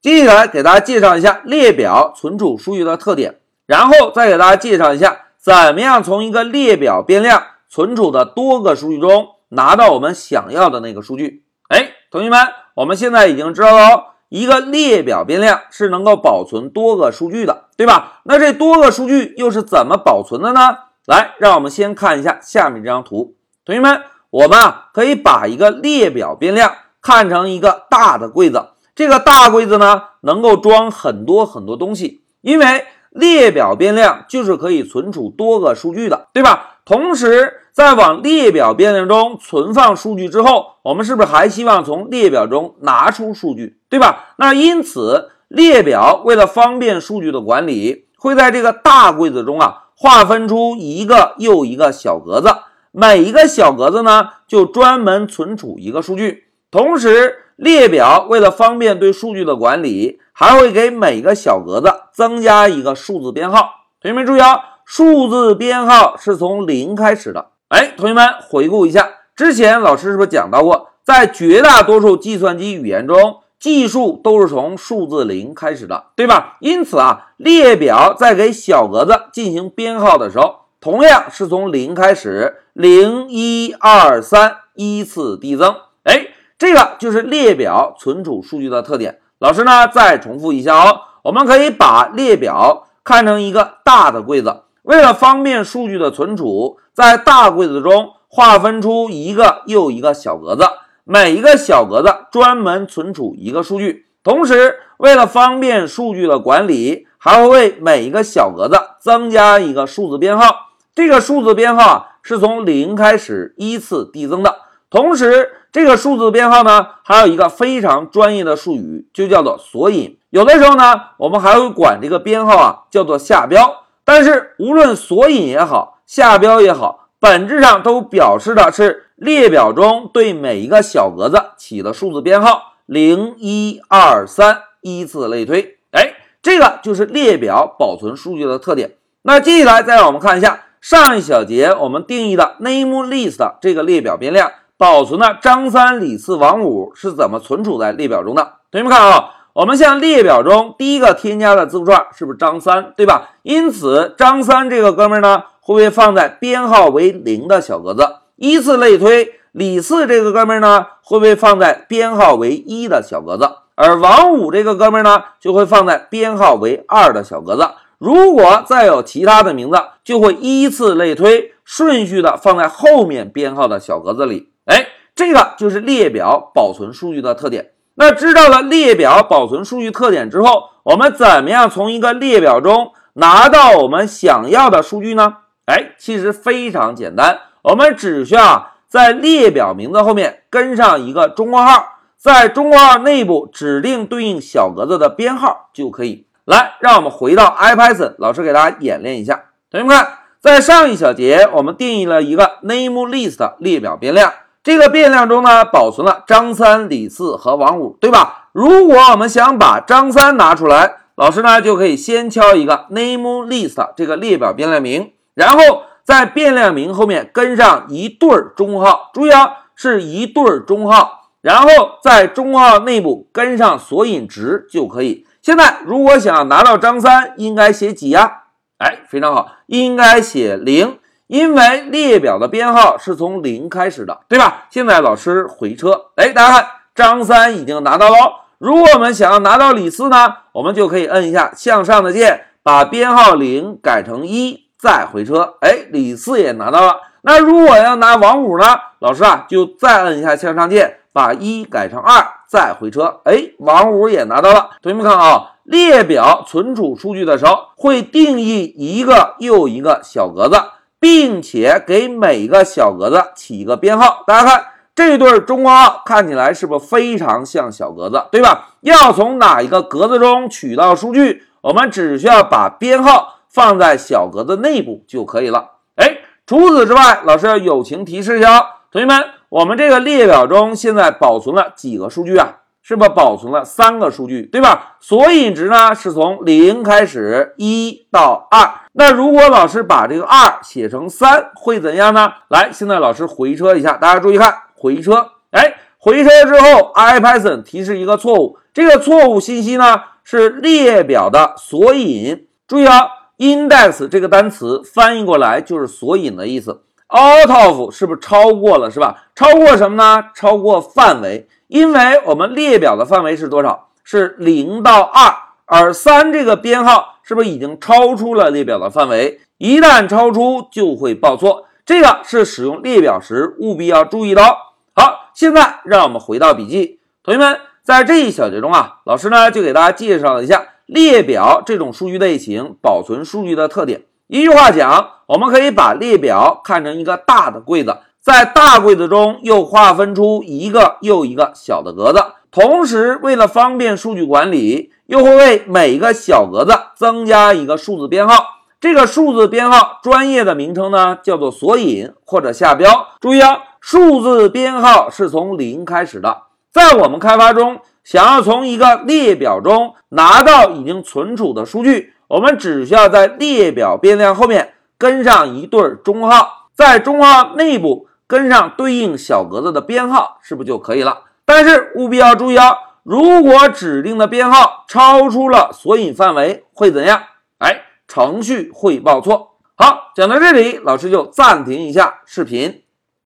接下来给大家介绍一下列表存储数据的特点，然后再给大家介绍一下怎么样从一个列表变量存储的多个数据中拿到我们想要的那个数据。哎，同学们，我们现在已经知道了，一个列表变量是能够保存多个数据的，对吧？那这多个数据又是怎么保存的呢？来，让我们先看一下下面这张图，同学们，我们啊可以把一个列表变量看成一个大的柜子。这个大柜子呢，能够装很多很多东西，因为列表变量就是可以存储多个数据的，对吧？同时，在往列表变量中存放数据之后，我们是不是还希望从列表中拿出数据，对吧？那因此，列表为了方便数据的管理，会在这个大柜子中啊，划分出一个又一个小格子，每一个小格子呢，就专门存储一个数据，同时。列表为了方便对数据的管理，还会给每个小格子增加一个数字编号。同学们注意啊，数字编号是从零开始的。哎，同学们回顾一下，之前老师是不是讲到过，在绝大多数计算机语言中，计数都是从数字零开始的，对吧？因此啊，列表在给小格子进行编号的时候，同样是从零开始，零一二三依次递增。哎。这个就是列表存储数据的特点。老师呢，再重复一下哦。我们可以把列表看成一个大的柜子，为了方便数据的存储，在大柜子中划分出一个又一个小格子，每一个小格子专门存储一个数据。同时，为了方便数据的管理，还会为每一个小格子增加一个数字编号。这个数字编号是从零开始依次递增的。同时，这个数字编号呢，还有一个非常专业的术语，就叫做索引。有的时候呢，我们还会管这个编号啊叫做下标。但是无论索引也好，下标也好，本质上都表示的是列表中对每一个小格子起的数字编号，零一二三依次类推。哎，这个就是列表保存数据的特点。那接下来再让我们看一下上一小节我们定义的 nameList 这个列表变量。保存的张三李四王五是怎么存储在列表中的？同学们看啊，我们像列表中第一个添加的字符串是不是张三，对吧？因此张三这个哥们呢，会被放在编号为零的小格子，依次类推。李四这个哥们呢，会被放在编号为一的小格子，而王五这个哥们呢，就会放在编号为二的小格子。如果再有其他的名字，就会依次类推，顺序的放在后面编号的小格子里。这个就是列表保存数据的特点。那知道了列表保存数据特点之后，我们怎么样从一个列表中拿到我们想要的数据呢？哎，其实非常简单，我们只需要在列表名字后面跟上一个中括号，在中括号内部指定对应小格子的编号就可以。来，让我们回到 IPython，老师给大家演练一下。同学们看，在上一小节我们定义了一个 nameList 列表变量。这个变量中呢，保存了张三、李四和王五，对吧？如果我们想把张三拿出来，老师呢就可以先敲一个 nameList 这个列表变量名，然后在变量名后面跟上一对儿中号，注意啊，是一对儿中号，然后在中号内部跟上索引值就可以。现在如果想要拿到张三，应该写几呀？哎，非常好，应该写零。因为列表的编号是从零开始的，对吧？现在老师回车，哎，大家看，张三已经拿到喽。如果我们想要拿到李四呢，我们就可以摁一下向上的键，把编号零改成一，再回车，哎，李四也拿到了。那如果要拿王五呢，老师啊，就再摁一下向上键，把一改成二，再回车，哎，王五也拿到了。同学们看啊，列表存储数据的时候，会定义一个又一个小格子。并且给每个小格子起一个编号，大家看这对中括号看起来是不是非常像小格子，对吧？要从哪一个格子中取到数据，我们只需要把编号放在小格子内部就可以了。哎，除此之外，老师要友情提示一下同学们，我们这个列表中现在保存了几个数据啊？是不是保存了三个数据，对吧？索引值呢是从零开始，一到二。那如果老师把这个二写成三，会怎样呢？来，现在老师回车一下，大家注意看，回车，哎，回车之后，IPython 提示一个错误，这个错误信息呢是列表的索引。注意啊，index 这个单词翻译过来就是索引的意思。out of 是不是超过了，是吧？超过什么呢？超过范围，因为我们列表的范围是多少？是零到二，而三这个编号是不是已经超出了列表的范围？一旦超出就会报错，这个是使用列表时务必要注意的。好，现在让我们回到笔记，同学们，在这一小节中啊，老师呢就给大家介绍了一下列表这种数据类型保存数据的特点。一句话讲，我们可以把列表看成一个大的柜子，在大柜子中又划分出一个又一个小的格子，同时为了方便数据管理，又会为每个小格子增加一个数字编号。这个数字编号专业的名称呢，叫做索引或者下标。注意啊，数字编号是从零开始的。在我们开发中，想要从一个列表中拿到已经存储的数据，我们只需要在列表变量后面跟上一对中号，在中号内部跟上对应小格子的编号，是不是就可以了？但是务必要注意啊，如果指定的编号超出了索引范围，会怎样？哎。程序会报错。好，讲到这里，老师就暂停一下视频。